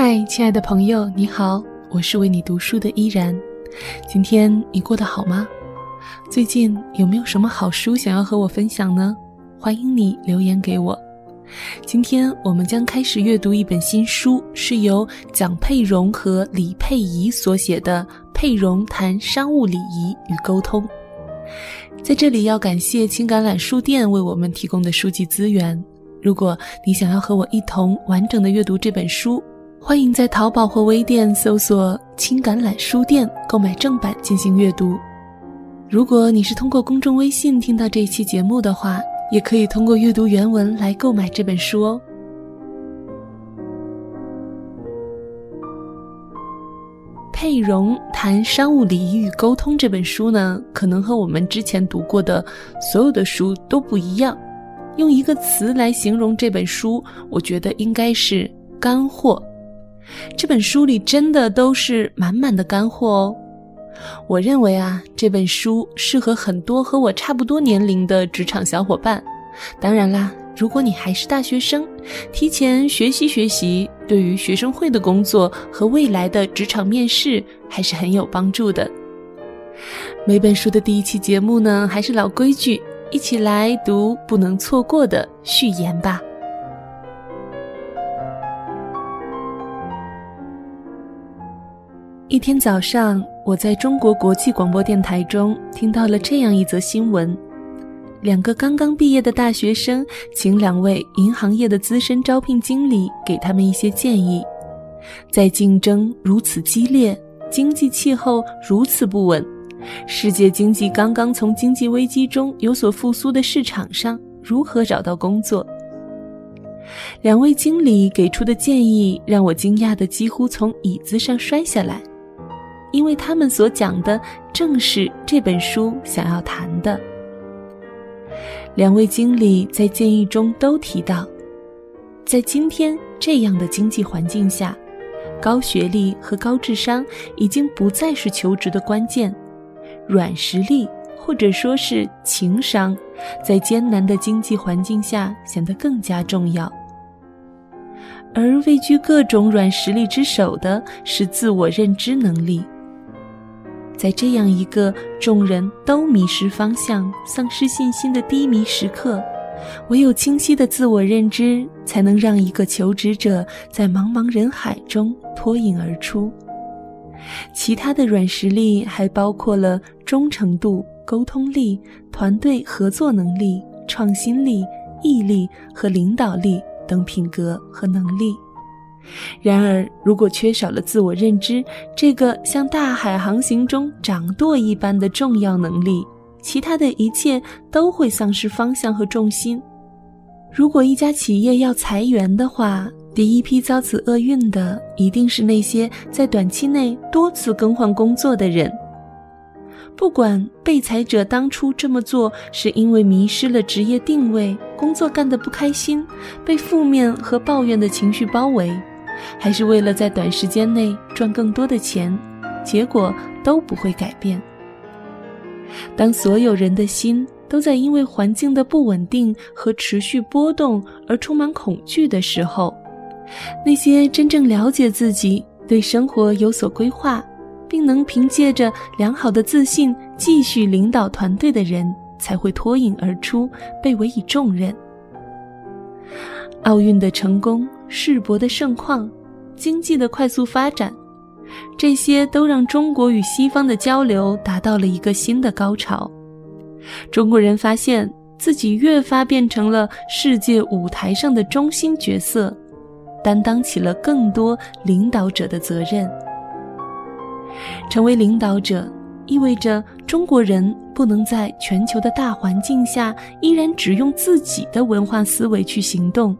嗨，亲爱的朋友，你好，我是为你读书的依然。今天你过得好吗？最近有没有什么好书想要和我分享呢？欢迎你留言给我。今天我们将开始阅读一本新书，是由蒋佩蓉和李佩仪所写的《佩蓉谈商务礼仪与沟通》。在这里要感谢青橄榄书店为我们提供的书籍资源。如果你想要和我一同完整的阅读这本书，欢迎在淘宝或微店搜索“青橄榄书店”购买正版进行阅读。如果你是通过公众微信听到这一期节目的话，也可以通过阅读原文来购买这本书哦。佩蓉谈商务礼仪与沟通这本书呢，可能和我们之前读过的所有的书都不一样。用一个词来形容这本书，我觉得应该是干货。这本书里真的都是满满的干货哦。我认为啊，这本书适合很多和我差不多年龄的职场小伙伴。当然啦，如果你还是大学生，提前学习学习，对于学生会的工作和未来的职场面试还是很有帮助的。每本书的第一期节目呢，还是老规矩，一起来读不能错过的序言吧。一天早上，我在中国国际广播电台中听到了这样一则新闻：两个刚刚毕业的大学生请两位银行业的资深招聘经理给他们一些建议。在竞争如此激烈、经济气候如此不稳、世界经济刚刚从经济危机中有所复苏的市场上，如何找到工作？两位经理给出的建议让我惊讶的几乎从椅子上摔下来。因为他们所讲的正是这本书想要谈的。两位经理在建议中都提到，在今天这样的经济环境下，高学历和高智商已经不再是求职的关键，软实力或者说是情商，在艰难的经济环境下显得更加重要。而位居各种软实力之首的是自我认知能力。在这样一个众人都迷失方向、丧失信心的低迷时刻，唯有清晰的自我认知，才能让一个求职者在茫茫人海中脱颖而出。其他的软实力还包括了忠诚度、沟通力、团队合作能力、创新力、毅力和领导力等品格和能力。然而，如果缺少了自我认知这个像大海航行中掌舵一般的重要能力，其他的一切都会丧失方向和重心。如果一家企业要裁员的话，第一批遭此厄运的一定是那些在短期内多次更换工作的人。不管被裁者当初这么做是因为迷失了职业定位，工作干得不开心，被负面和抱怨的情绪包围。还是为了在短时间内赚更多的钱，结果都不会改变。当所有人的心都在因为环境的不稳定和持续波动而充满恐惧的时候，那些真正了解自己、对生活有所规划，并能凭借着良好的自信继续领导团队的人，才会脱颖而出，被委以重任。奥运的成功。世博的盛况，经济的快速发展，这些都让中国与西方的交流达到了一个新的高潮。中国人发现自己越发变成了世界舞台上的中心角色，担当起了更多领导者的责任。成为领导者，意味着中国人不能在全球的大环境下依然只用自己的文化思维去行动。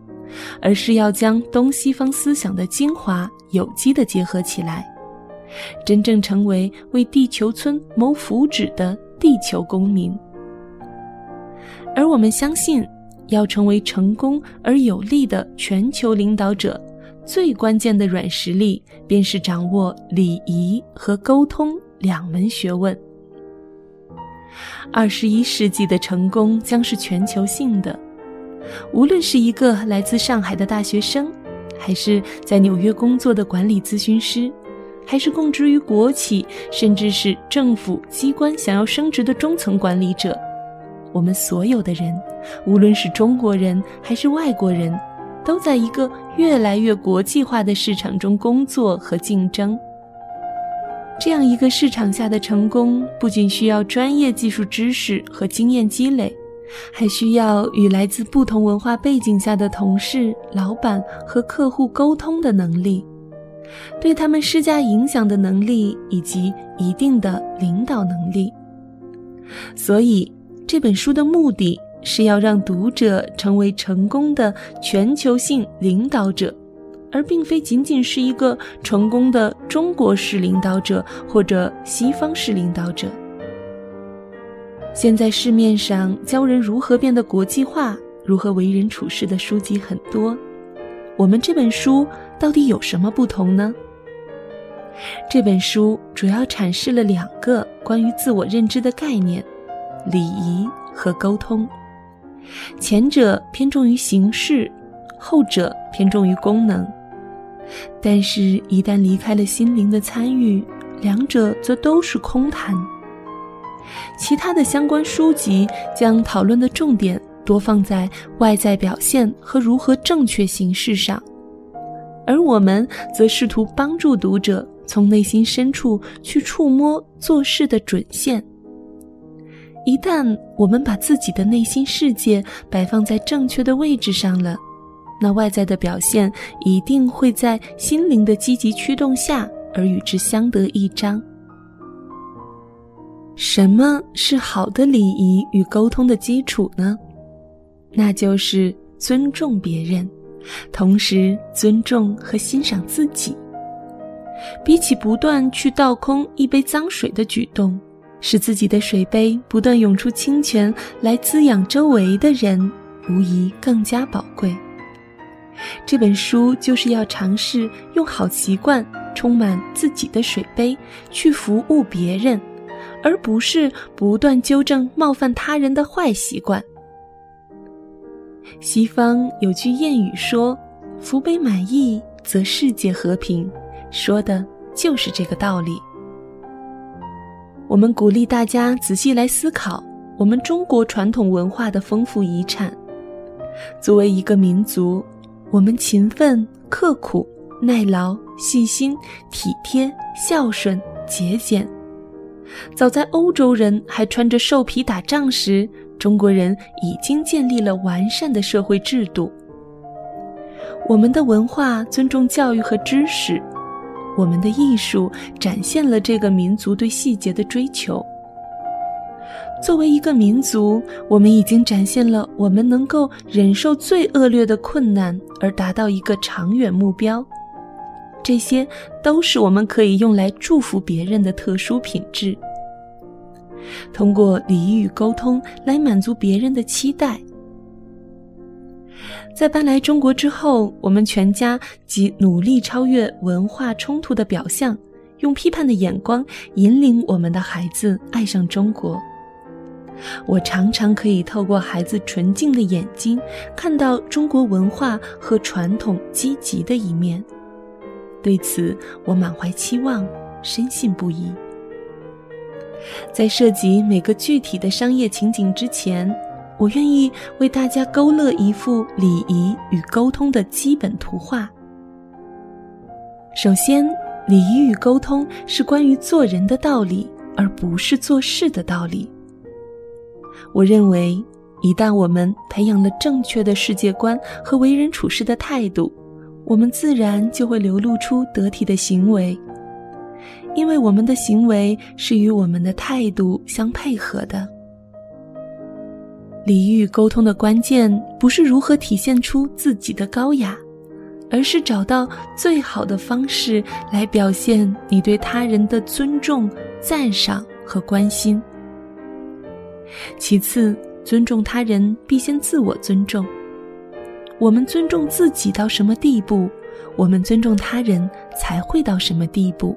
而是要将东西方思想的精华有机的结合起来，真正成为为地球村谋福祉的地球公民。而我们相信，要成为成功而有力的全球领导者，最关键的软实力便是掌握礼仪和沟通两门学问。二十一世纪的成功将是全球性的。无论是一个来自上海的大学生，还是在纽约工作的管理咨询师，还是供职于国企，甚至是政府机关想要升职的中层管理者，我们所有的人，无论是中国人还是外国人，都在一个越来越国际化的市场中工作和竞争。这样一个市场下的成功，不仅需要专业技术知识和经验积累。还需要与来自不同文化背景下的同事、老板和客户沟通的能力，对他们施加影响的能力以及一定的领导能力。所以，这本书的目的是要让读者成为成功的全球性领导者，而并非仅仅是一个成功的中国式领导者或者西方式领导者。现在市面上教人如何变得国际化、如何为人处事的书籍很多，我们这本书到底有什么不同呢？这本书主要阐释了两个关于自我认知的概念：礼仪和沟通。前者偏重于形式，后者偏重于功能。但是，一旦离开了心灵的参与，两者则都是空谈。其他的相关书籍将讨论的重点多放在外在表现和如何正确行事上，而我们则试图帮助读者从内心深处去触摸做事的准线。一旦我们把自己的内心世界摆放在正确的位置上了，那外在的表现一定会在心灵的积极驱动下而与之相得益彰。什么是好的礼仪与沟通的基础呢？那就是尊重别人，同时尊重和欣赏自己。比起不断去倒空一杯脏水的举动，使自己的水杯不断涌出清泉来滋养周围的人，无疑更加宝贵。这本书就是要尝试用好习惯充满自己的水杯，去服务别人。而不是不断纠正冒犯他人的坏习惯。西方有句谚语说：“福杯满溢，则世界和平。”说的就是这个道理。我们鼓励大家仔细来思考我们中国传统文化的丰富遗产。作为一个民族，我们勤奋、刻苦、耐劳、细心、体贴、孝顺、节俭。早在欧洲人还穿着兽皮打仗时，中国人已经建立了完善的社会制度。我们的文化尊重教育和知识，我们的艺术展现了这个民族对细节的追求。作为一个民族，我们已经展现了我们能够忍受最恶劣的困难而达到一个长远目标。这些都是我们可以用来祝福别人的特殊品质。通过礼仪与沟通来满足别人的期待。在搬来中国之后，我们全家即努力超越文化冲突的表象，用批判的眼光引领我们的孩子爱上中国。我常常可以透过孩子纯净的眼睛，看到中国文化和传统积极的一面。对此，我满怀期望，深信不疑。在涉及每个具体的商业情景之前，我愿意为大家勾勒一幅礼仪与沟通的基本图画。首先，礼仪与沟通是关于做人的道理，而不是做事的道理。我认为，一旦我们培养了正确的世界观和为人处事的态度，我们自然就会流露出得体的行为。因为我们的行为是与我们的态度相配合的。礼遇沟通的关键不是如何体现出自己的高雅，而是找到最好的方式来表现你对他人的尊重、赞赏和关心。其次，尊重他人必先自我尊重。我们尊重自己到什么地步，我们尊重他人才会到什么地步。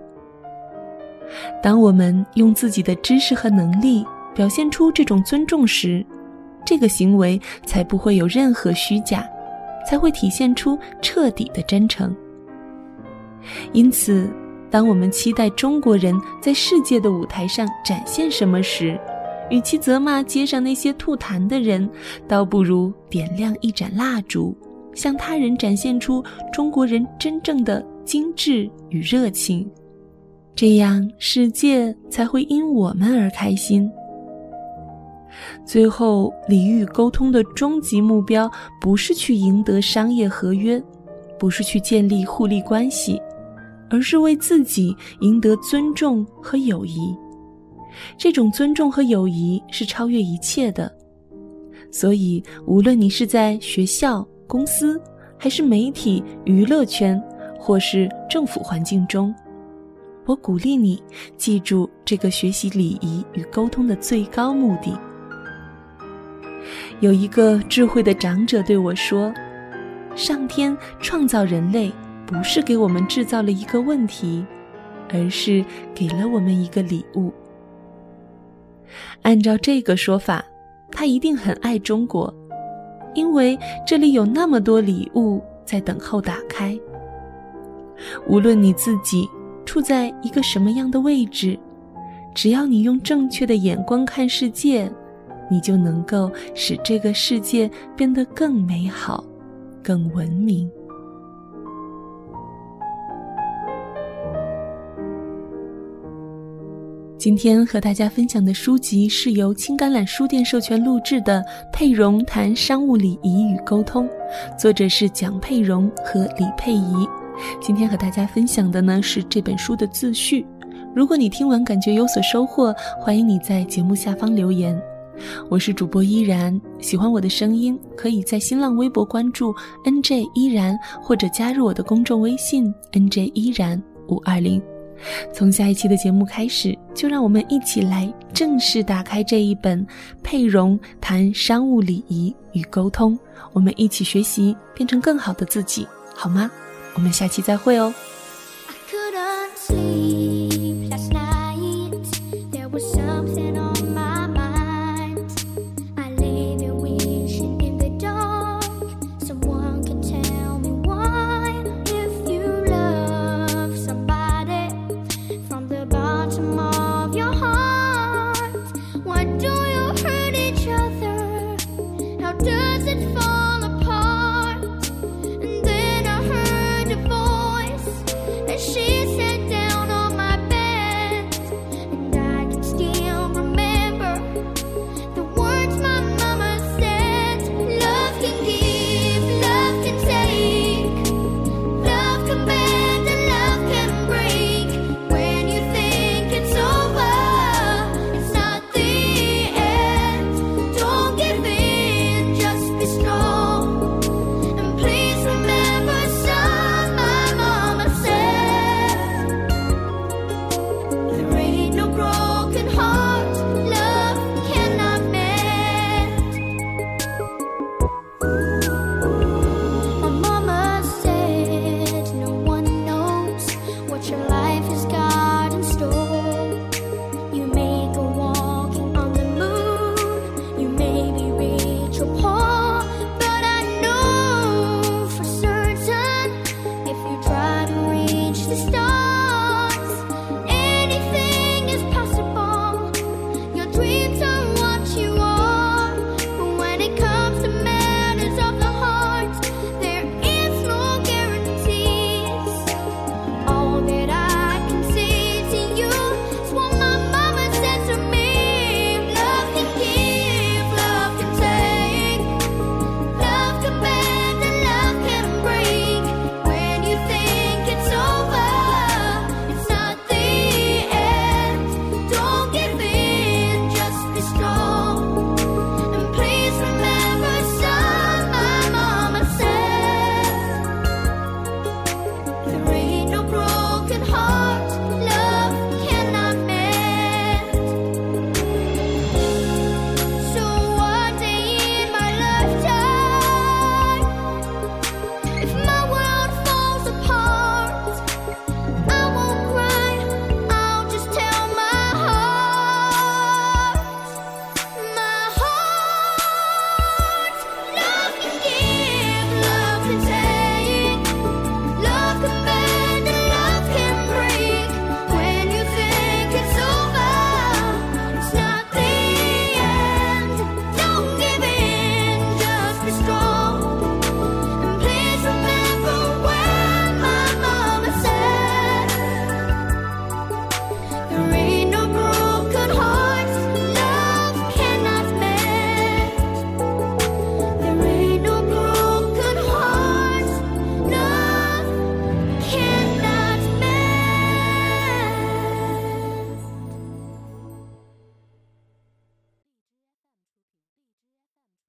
当我们用自己的知识和能力表现出这种尊重时，这个行为才不会有任何虚假，才会体现出彻底的真诚。因此，当我们期待中国人在世界的舞台上展现什么时，与其责骂街上那些吐痰的人，倒不如点亮一盏蜡烛，向他人展现出中国人真正的精致与热情。这样，世界才会因我们而开心。最后，礼遇沟通的终极目标不是去赢得商业合约，不是去建立互利关系，而是为自己赢得尊重和友谊。这种尊重和友谊是超越一切的，所以无论你是在学校、公司，还是媒体、娱乐圈，或是政府环境中，我鼓励你记住这个学习礼仪与沟通的最高目的。有一个智慧的长者对我说：“上天创造人类，不是给我们制造了一个问题，而是给了我们一个礼物。”按照这个说法，他一定很爱中国，因为这里有那么多礼物在等候打开。无论你自己处在一个什么样的位置，只要你用正确的眼光看世界，你就能够使这个世界变得更美好、更文明。今天和大家分享的书籍是由青橄榄书店授权录制的《佩蓉谈商务礼仪与沟通》，作者是蒋佩蓉和李佩仪。今天和大家分享的呢是这本书的自序。如果你听完感觉有所收获，欢迎你在节目下方留言。我是主播依然，喜欢我的声音，可以在新浪微博关注 NJ 依然，或者加入我的公众微信 NJ 依然五二零。从下一期的节目开始，就让我们一起来正式打开这一本《佩蓉谈商务礼仪与沟通》，我们一起学习，变成更好的自己，好吗？我们下期再会哦。I couldn't see.